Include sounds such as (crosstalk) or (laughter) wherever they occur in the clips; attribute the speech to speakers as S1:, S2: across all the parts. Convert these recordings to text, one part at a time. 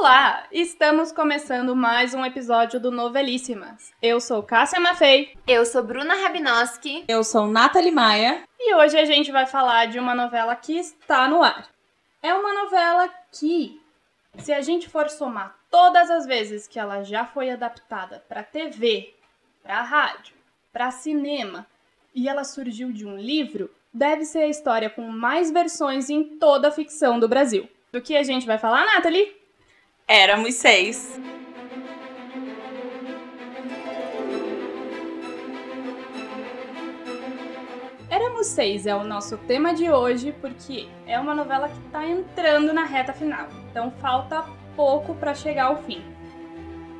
S1: Olá! Estamos começando mais um episódio do Novelíssimas. Eu sou Cássia Maffei.
S2: Eu sou Bruna Rabinoski.
S3: Eu sou Nathalie Maia.
S1: E hoje a gente vai falar de uma novela que está no ar. É uma novela que, se a gente for somar todas as vezes que ela já foi adaptada para TV, para rádio, para cinema e ela surgiu de um livro, deve ser a história com mais versões em toda a ficção do Brasil. Do que a gente vai falar, Nathalie?
S3: Éramos seis.
S1: Éramos seis é o nosso tema de hoje porque é uma novela que está entrando na reta final, então falta pouco para chegar ao fim.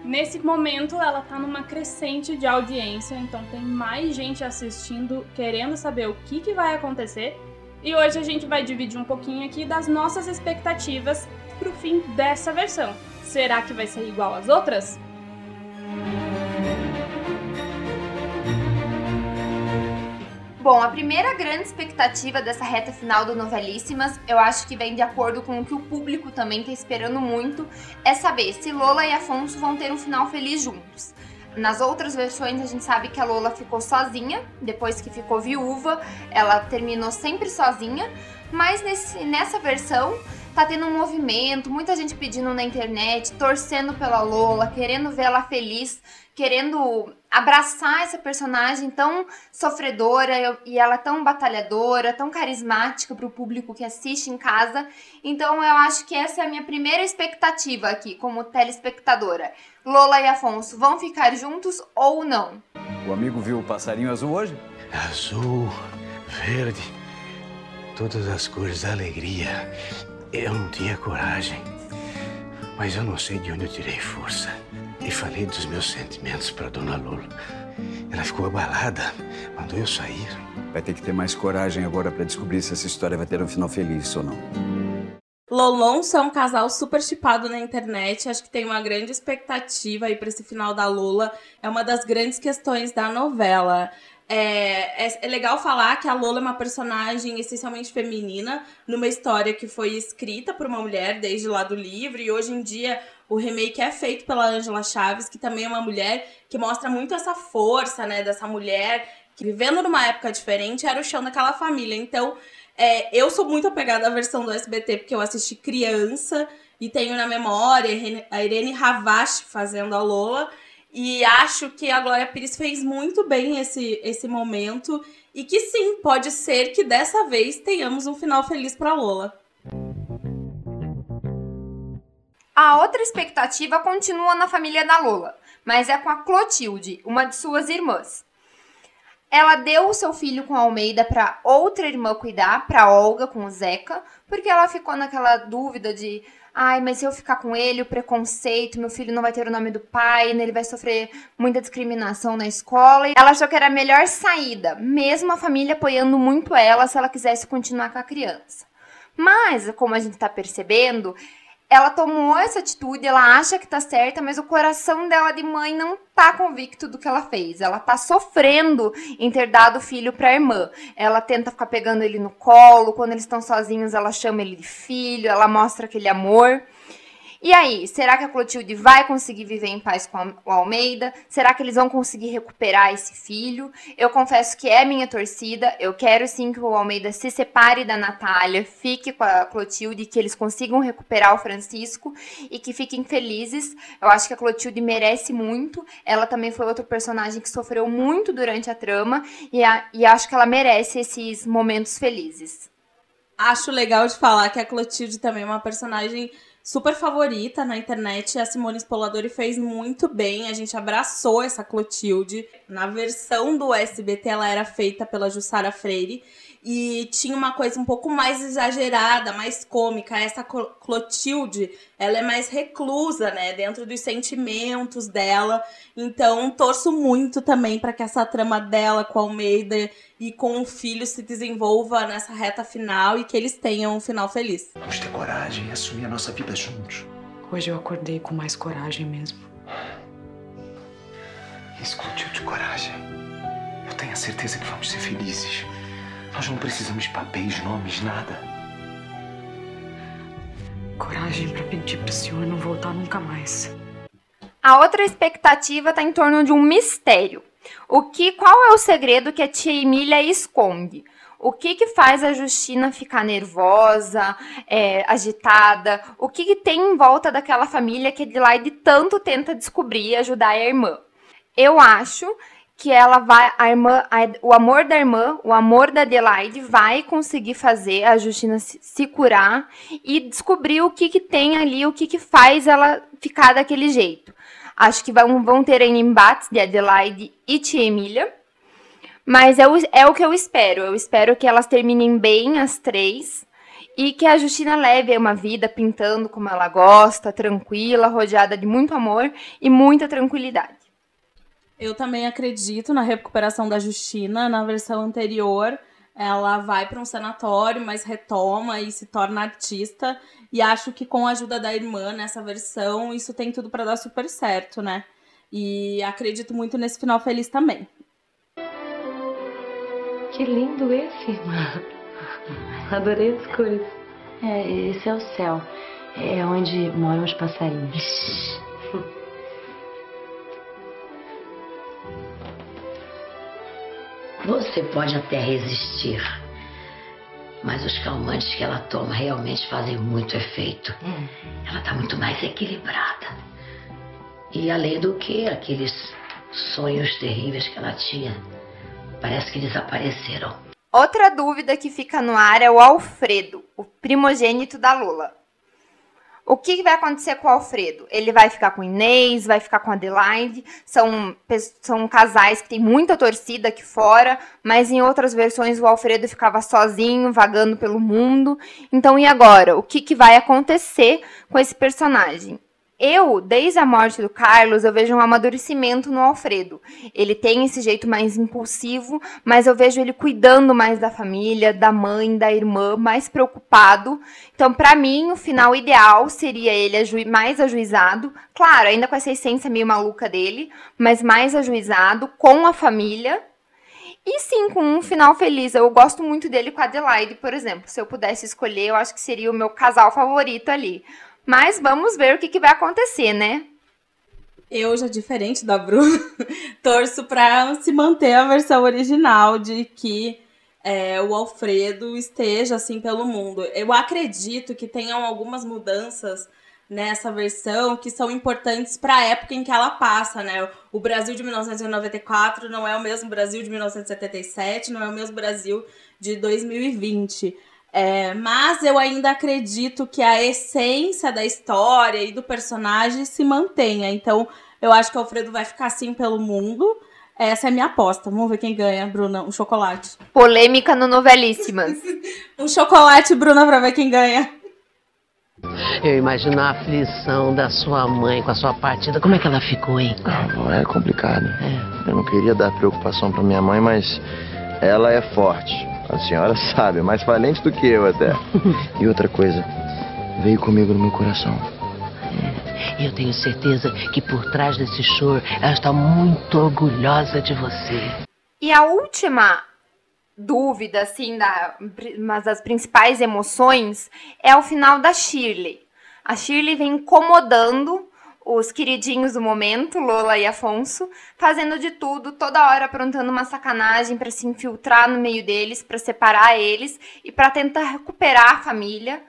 S1: Nesse momento, ela está numa crescente de audiência, então tem mais gente assistindo, querendo saber o que, que vai acontecer. E hoje a gente vai dividir um pouquinho aqui das nossas expectativas para o fim dessa versão. Será que vai ser igual às outras?
S2: Bom, a primeira grande expectativa dessa reta final do Novelíssimas, eu acho que vem de acordo com o que o público também está esperando muito, é saber se Lola e Afonso vão ter um final feliz juntos. Nas outras versões a gente sabe que a Lola ficou sozinha, depois que ficou viúva, ela terminou sempre sozinha, mas nesse, nessa versão tá tendo um movimento, muita gente pedindo na internet, torcendo pela Lola, querendo vê-la feliz, querendo abraçar essa personagem tão sofredora e ela tão batalhadora, tão carismática para o público que assiste em casa. Então eu acho que essa é a minha primeira expectativa aqui como telespectadora. Lola e Afonso vão ficar juntos ou não?
S4: O amigo viu o passarinho azul hoje?
S5: Azul, verde, todas as cores da alegria. Eu não tinha coragem, mas eu não sei de onde eu tirei força. E falei dos meus sentimentos para Dona Lola. Ela ficou abalada, mandou eu sair.
S4: Vai ter que ter mais coragem agora para descobrir se essa história vai ter um final feliz ou não.
S3: Lolonso é um casal super chipado na internet. Acho que tem uma grande expectativa aí para esse final da Lola. É uma das grandes questões da novela. É, é, é, legal falar que a Lola é uma personagem essencialmente feminina, numa história que foi escrita por uma mulher desde lá do livro, e hoje em dia o remake é feito pela Angela Chaves, que também é uma mulher que mostra muito essa força, né, dessa mulher que vivendo numa época diferente era o chão daquela família. Então, é, eu sou muito apegada à versão do SBT, porque eu assisti criança e tenho na memória a Irene Ravache fazendo a Lola. E acho que a Glória Pires fez muito bem esse, esse momento. E que sim, pode ser que dessa vez tenhamos um final feliz para Lola.
S2: A outra expectativa continua na família da Lola, mas é com a Clotilde, uma de suas irmãs. Ela deu o seu filho com Almeida para outra irmã cuidar, para Olga com o Zeca, porque ela ficou naquela dúvida de Ai, mas se eu ficar com ele, o preconceito, meu filho não vai ter o nome do pai, né, ele vai sofrer muita discriminação na escola. E ela achou que era a melhor saída, mesmo a família apoiando muito ela se ela quisesse continuar com a criança. Mas, como a gente está percebendo, ela tomou essa atitude, ela acha que tá certa, mas o coração dela de mãe não tá convicto do que ela fez. Ela tá sofrendo em ter dado o filho pra irmã. Ela tenta ficar pegando ele no colo, quando eles estão sozinhos, ela chama ele de filho, ela mostra aquele amor. E aí, será que a Clotilde vai conseguir viver em paz com o Almeida? Será que eles vão conseguir recuperar esse filho? Eu confesso que é minha torcida. Eu quero sim que o Almeida se separe da Natália, fique com a Clotilde, que eles consigam recuperar o Francisco e que fiquem felizes. Eu acho que a Clotilde merece muito. Ela também foi outro personagem que sofreu muito durante a trama e, a, e acho que ela merece esses momentos felizes.
S3: Acho legal de falar que a Clotilde também é uma personagem super favorita na internet. A Simone Spoladori fez muito bem. A gente abraçou essa Clotilde. Na versão do SBT, ela era feita pela Jussara Freire e tinha uma coisa um pouco mais exagerada, mais cômica. Essa Clotilde, ela é mais reclusa, né, dentro dos sentimentos dela. Então, torço muito também para que essa trama dela com a Almeida e com o filho se desenvolva nessa reta final e que eles tenham um final feliz.
S5: Vamos ter coragem e assumir a nossa vida juntos.
S6: Hoje eu acordei com mais coragem mesmo.
S5: Escute de coragem. Eu tenho a certeza que vamos ser felizes. Nós não precisamos de papéis, nomes, nada.
S6: coragem para pedir pro senhor não voltar nunca mais.
S2: A outra expectativa está em torno de um mistério. O que, qual é o segredo que a tia Emília esconde? O que, que faz a Justina ficar nervosa, é, agitada? O que, que tem em volta daquela família que Adelaide tanto tenta descobrir e ajudar a irmã? Eu acho que ela vai, a irmã, a, o amor da irmã, o amor da Adelaide vai conseguir fazer a Justina se, se curar e descobrir o que, que tem ali, o que, que faz ela ficar daquele jeito. Acho que vão, vão ter embates de Adelaide e Tia Emília. Mas é o, é o que eu espero. Eu espero que elas terminem bem as três. E que a Justina leve uma vida pintando como ela gosta, tranquila, rodeada de muito amor e muita tranquilidade.
S3: Eu também acredito na recuperação da Justina. Na versão anterior, ela vai para um sanatório, mas retoma e se torna artista. E acho que com a ajuda da irmã nessa versão, isso tem tudo para dar super certo, né? E acredito muito nesse final feliz também.
S7: Que lindo esse, irmã. Adorei as cores. É, esse é o céu. É onde moram os passarinhos.
S8: Você pode até resistir, mas os calmantes que ela toma realmente fazem muito efeito. Ela está muito mais equilibrada. E além do que, aqueles sonhos terríveis que ela tinha, parece que desapareceram.
S2: Outra dúvida que fica no ar é o Alfredo, o primogênito da Lula. O que vai acontecer com o Alfredo? Ele vai ficar com Inês, vai ficar com Adelaide. São, são casais que tem muita torcida aqui fora, mas em outras versões o Alfredo ficava sozinho, vagando pelo mundo. Então, e agora? O que, que vai acontecer com esse personagem? Eu, desde a morte do Carlos, eu vejo um amadurecimento no Alfredo. Ele tem esse jeito mais impulsivo, mas eu vejo ele cuidando mais da família, da mãe, da irmã, mais preocupado. Então, para mim, o final ideal seria ele mais ajuizado, claro, ainda com essa essência meio maluca dele, mas mais ajuizado, com a família. E sim, com um final feliz. Eu gosto muito dele com a Adelaide, por exemplo. Se eu pudesse escolher, eu acho que seria o meu casal favorito ali. Mas vamos ver o que, que vai acontecer, né?
S3: Eu, já diferente da Bruna, (laughs) torço para se manter a versão original de que é, o Alfredo esteja assim pelo mundo. Eu acredito que tenham algumas mudanças nessa versão que são importantes para a época em que ela passa, né? O Brasil de 1994 não é o mesmo Brasil de 1977, não é o mesmo Brasil de 2020. É, mas eu ainda acredito que a essência da história e do personagem se mantenha. Então, eu acho que o Alfredo vai ficar assim pelo mundo. Essa é a minha aposta. Vamos ver quem ganha, Bruna. Um chocolate.
S2: Polêmica no Novelíssimas. (laughs)
S3: um chocolate, Bruna, pra ver quem ganha.
S9: Eu imagino a aflição da sua mãe com a sua partida. Como é que ela ficou, hein?
S10: Ah, é complicado. É. Eu não queria dar preocupação pra minha mãe, mas ela é forte. A senhora (laughs) sabe, mais valente do que eu até. e outra coisa, veio comigo no meu coração.
S9: É, eu tenho certeza que por trás desse choro ela está muito orgulhosa de você.
S2: E a última dúvida, assim, da, mas das principais emoções é o final da Shirley. A Shirley vem incomodando os queridinhos do momento, Lola e Afonso, fazendo de tudo, toda hora aprontando uma sacanagem para se infiltrar no meio deles, para separar eles e para tentar recuperar a família.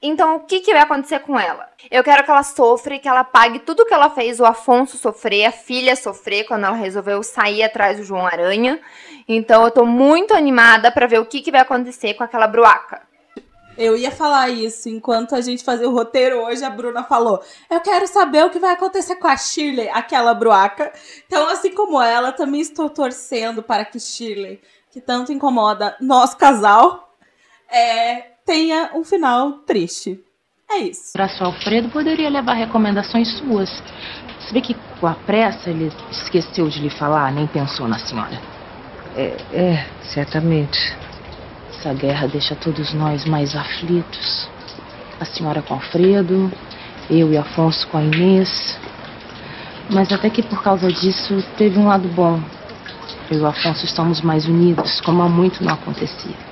S2: Então, o que, que vai acontecer com ela? Eu quero que ela sofra e que ela pague tudo que ela fez o Afonso sofrer, a filha sofrer, quando ela resolveu sair atrás do João Aranha. Então, eu tô muito animada para ver o que, que vai acontecer com aquela bruaca.
S3: Eu ia falar isso enquanto a gente fazia o roteiro hoje. A Bruna falou: Eu quero saber o que vai acontecer com a Shirley, aquela bruaca. Então, assim como ela, também estou torcendo para que Shirley, que tanto incomoda nosso casal, é, tenha um final triste. É isso.
S7: Braço Alfredo poderia levar recomendações suas. Você vê que com a pressa ele esqueceu de lhe falar, nem pensou na senhora.
S9: É, é certamente.
S7: Essa guerra deixa todos nós mais aflitos. A senhora com Alfredo, eu e Afonso com a Inês. Mas até que por causa disso teve um lado bom. Eu e Afonso estamos mais unidos, como há muito não acontecia.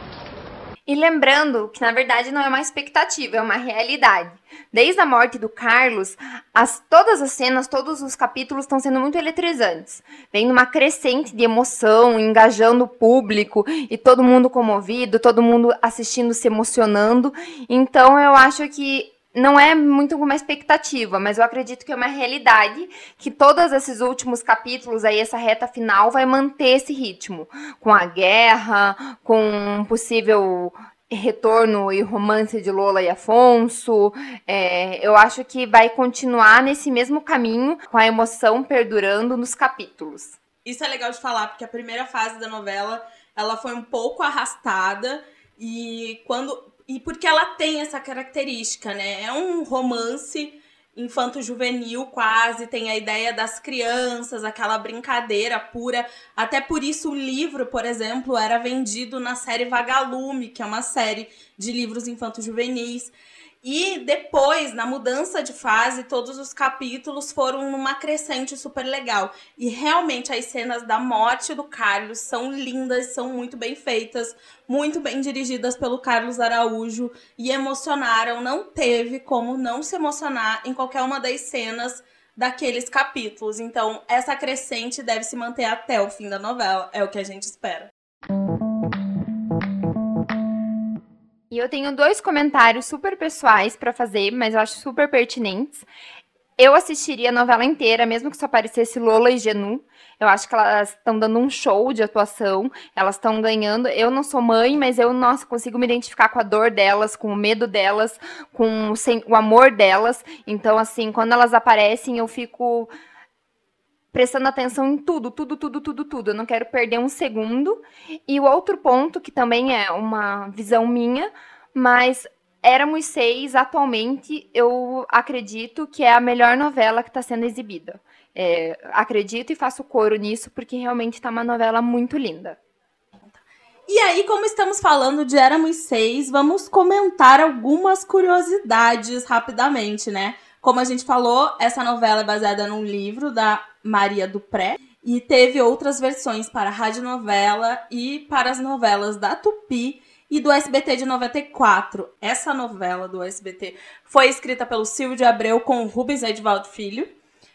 S2: E lembrando que na verdade não é uma expectativa, é uma realidade. Desde a morte do Carlos, as, todas as cenas, todos os capítulos estão sendo muito eletrizantes. Vem numa crescente de emoção, engajando o público e todo mundo comovido, todo mundo assistindo, se emocionando. Então eu acho que não é muito uma expectativa, mas eu acredito que é uma realidade que todos esses últimos capítulos aí, essa reta final, vai manter esse ritmo. Com a guerra, com um possível retorno e romance de Lola e Afonso. É, eu acho que vai continuar nesse mesmo caminho, com a emoção perdurando nos capítulos.
S3: Isso é legal de falar, porque a primeira fase da novela ela foi um pouco arrastada. E quando e porque ela tem essa característica, né? É um romance infanto-juvenil quase, tem a ideia das crianças, aquela brincadeira pura. Até por isso o livro, por exemplo, era vendido na série Vagalume, que é uma série de livros infanto-juvenis. E depois, na mudança de fase, todos os capítulos foram numa crescente super legal. E realmente as cenas da morte do Carlos são lindas, são muito bem feitas, muito bem dirigidas pelo Carlos Araújo e emocionaram. Não teve como não se emocionar em qualquer uma das cenas daqueles capítulos. Então, essa crescente deve se manter até o fim da novela, é o que a gente espera.
S2: E eu tenho dois comentários super pessoais para fazer, mas eu acho super pertinentes. Eu assistiria a novela inteira, mesmo que só aparecesse Lola e Genu. Eu acho que elas estão dando um show de atuação, elas estão ganhando. Eu não sou mãe, mas eu, nossa, consigo me identificar com a dor delas, com o medo delas, com o amor delas. Então, assim, quando elas aparecem, eu fico prestando atenção em tudo, tudo, tudo, tudo, tudo. Eu não quero perder um segundo. E o outro ponto, que também é uma visão minha, mas Éramos Seis, atualmente, eu acredito que é a melhor novela que está sendo exibida. É, acredito e faço coro nisso, porque realmente está uma novela muito linda.
S3: E aí, como estamos falando de Éramos Seis, vamos comentar algumas curiosidades rapidamente, né? Como a gente falou, essa novela é baseada num livro da Maria Dupré e teve outras versões para a radionovela e para as novelas da Tupi e do SBT de 94. Essa novela do SBT foi escrita pelo Silvio de Abreu com Rubens Edvaldo Filho,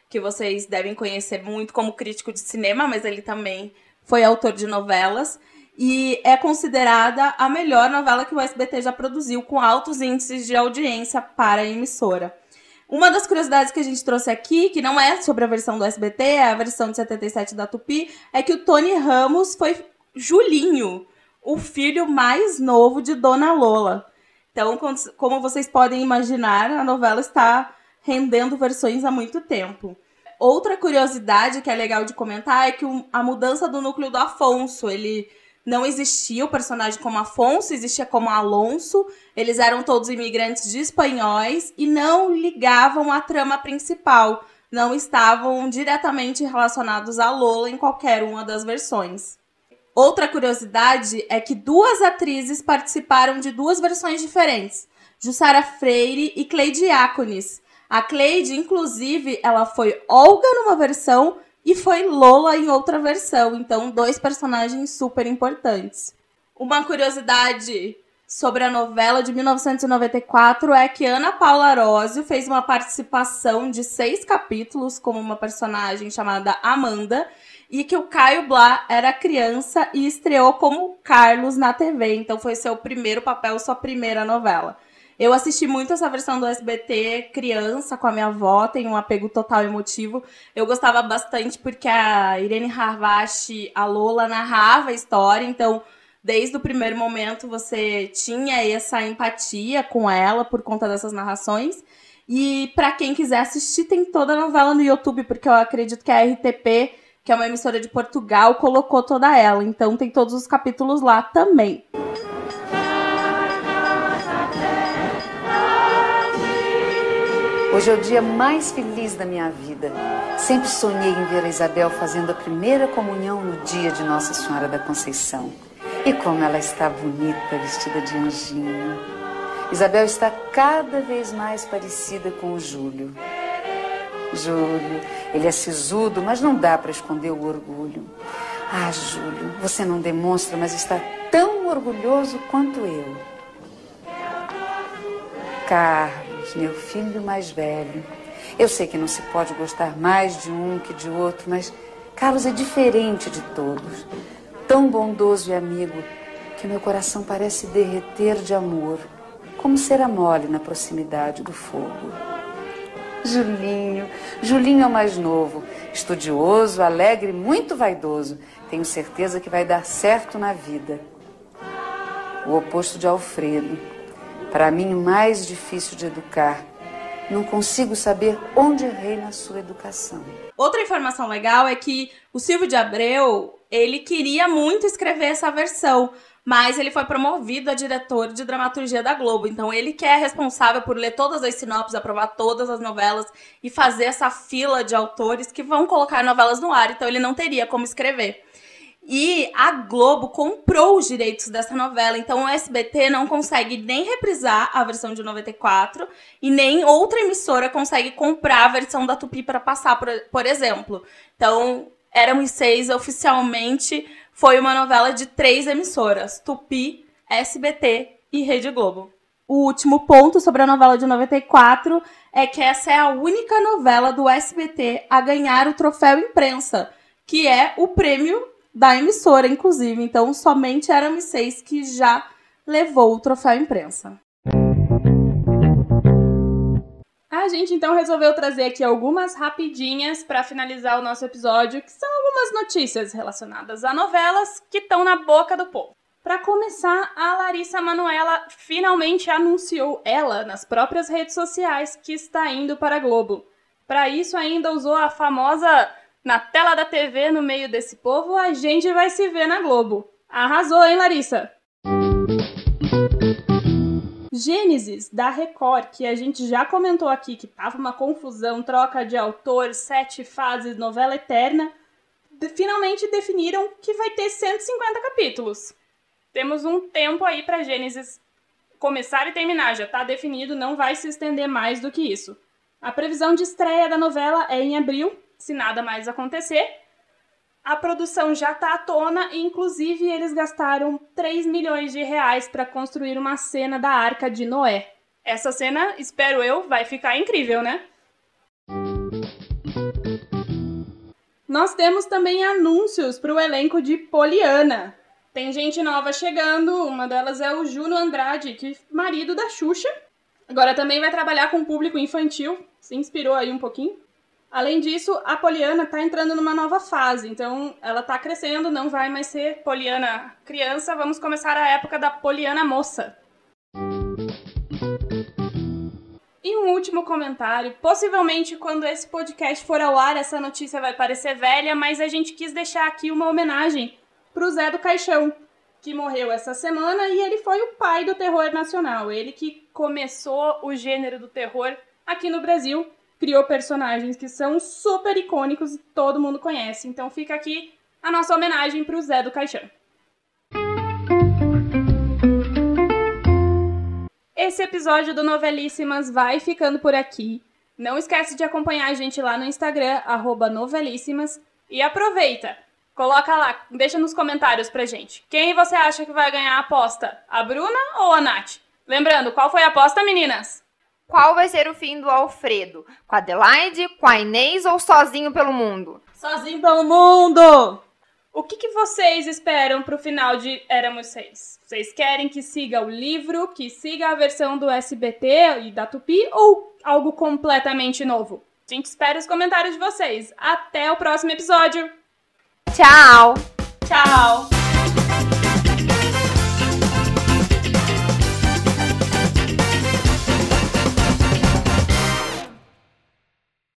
S3: que vocês devem conhecer muito como crítico de cinema, mas ele também foi autor de novelas. E é considerada a melhor novela que o SBT já produziu, com altos índices de audiência para a emissora. Uma das curiosidades que a gente trouxe aqui, que não é sobre a versão do SBT, é a versão de 77 da Tupi, é que o Tony Ramos foi Julinho, o filho mais novo de Dona Lola. Então, como vocês podem imaginar, a novela está rendendo versões há muito tempo. Outra curiosidade que é legal de comentar é que a mudança do núcleo do Afonso, ele não existia o personagem como Afonso, existia como Alonso. Eles eram todos imigrantes de espanhóis e não ligavam à trama principal. Não estavam diretamente relacionados a Lola em qualquer uma das versões. Outra curiosidade é que duas atrizes participaram de duas versões diferentes: Jussara Freire e Cleide Diáconis. A Cleide, inclusive, ela foi Olga numa versão e foi Lola em outra versão. Então, dois personagens super importantes. Uma curiosidade sobre a novela de 1994 é que Ana Paula Arósio fez uma participação de seis capítulos como uma personagem chamada Amanda e que o Caio Blá era criança e estreou como Carlos na TV. Então foi seu primeiro papel, sua primeira novela. Eu assisti muito essa versão do SBT criança com a minha avó, tem um apego total emotivo. Eu gostava bastante porque a Irene Harvashi, a Lola, narrava a história, então desde o primeiro momento você tinha essa empatia com ela por conta dessas narrações. E para quem quiser assistir, tem toda a novela no YouTube, porque eu acredito que a RTP, que é uma emissora de Portugal, colocou toda ela. Então tem todos os capítulos lá também.
S11: Hoje é o dia mais feliz da minha vida. Sempre sonhei em ver a Isabel fazendo a primeira comunhão no dia de Nossa Senhora da Conceição. E como ela está bonita, vestida de anjinho. Isabel está cada vez mais parecida com o Júlio. Júlio, ele é sisudo, mas não dá para esconder o orgulho. Ah, Júlio, você não demonstra, mas está tão orgulhoso quanto eu. Carlos, meu filho mais velho. Eu sei que não se pode gostar mais de um que de outro, mas Carlos é diferente de todos. Tão bondoso e amigo que meu coração parece derreter de amor, como cera mole na proximidade do fogo. Julinho, Julinho é o mais novo, estudioso, alegre, muito vaidoso. Tenho certeza que vai dar certo na vida. O oposto de Alfredo. Para mim, mais difícil de educar. Não consigo saber onde reina a sua educação.
S3: Outra informação legal é que o Silvio de Abreu, ele queria muito escrever essa versão, mas ele foi promovido a diretor de dramaturgia da Globo. Então ele que é responsável por ler todas as sinopses, aprovar todas as novelas e fazer essa fila de autores que vão colocar novelas no ar. Então ele não teria como escrever. E a Globo comprou os direitos dessa novela, então o SBT não consegue nem reprisar a versão de 94 e nem outra emissora consegue comprar a versão da Tupi para passar, por, por exemplo. Então, Éramos Seis oficialmente foi uma novela de três emissoras: Tupi, SBT e Rede Globo. O último ponto sobre a novela de 94 é que essa é a única novela do SBT a ganhar o troféu imprensa, que é o prêmio da emissora, inclusive. Então, somente Éramos Seis que já levou o troféu imprensa.
S1: A gente então resolveu trazer aqui algumas rapidinhas para finalizar o nosso episódio, que são algumas notícias relacionadas a novelas que estão na boca do povo. Para começar, a Larissa Manuela finalmente anunciou ela nas próprias redes sociais que está indo para a Globo. Para isso ainda usou a famosa na tela da TV no meio desse povo, a gente vai se ver na Globo. Arrasou, hein, Larissa? Gênesis, da Record, que a gente já comentou aqui que tava uma confusão, troca de autor, sete fases, novela eterna, finalmente definiram que vai ter 150 capítulos. Temos um tempo aí para Gênesis começar e terminar, já tá definido, não vai se estender mais do que isso. A previsão de estreia da novela é em abril, se nada mais acontecer a produção já está à tona e, inclusive, eles gastaram 3 milhões de reais para construir uma cena da Arca de Noé. Essa cena, espero eu, vai ficar incrível, né? Nós temos também anúncios para o elenco de Poliana. Tem gente nova chegando, uma delas é o Juno Andrade, que é marido da Xuxa. Agora também vai trabalhar com público infantil, se inspirou aí um pouquinho. Além disso, a Poliana está entrando numa nova fase, então ela está crescendo, não vai mais ser Poliana criança, vamos começar a época da Poliana moça. E um último comentário. Possivelmente, quando esse podcast for ao ar, essa notícia vai parecer velha, mas a gente quis deixar aqui uma homenagem para o Zé do Caixão, que morreu essa semana e ele foi o pai do terror nacional. Ele que começou o gênero do terror aqui no Brasil criou personagens que são super icônicos e todo mundo conhece. Então fica aqui a nossa homenagem para o Zé do Caixão. Esse episódio do Novelíssimas vai ficando por aqui. Não esquece de acompanhar a gente lá no Instagram, novelíssimas. E aproveita! Coloca lá, deixa nos comentários pra gente. Quem você acha que vai ganhar a aposta? A Bruna ou a Nath? Lembrando, qual foi a aposta, meninas?
S2: Qual vai ser o fim do Alfredo? Com a Adelaide, com a Inês ou sozinho pelo mundo?
S3: Sozinho pelo mundo!
S1: O que, que vocês esperam pro final de Éramos Seis? Vocês querem que siga o livro, que siga a versão do SBT e da Tupi ou algo completamente novo? A gente espera os comentários de vocês. Até o próximo episódio!
S2: Tchau!
S1: Tchau!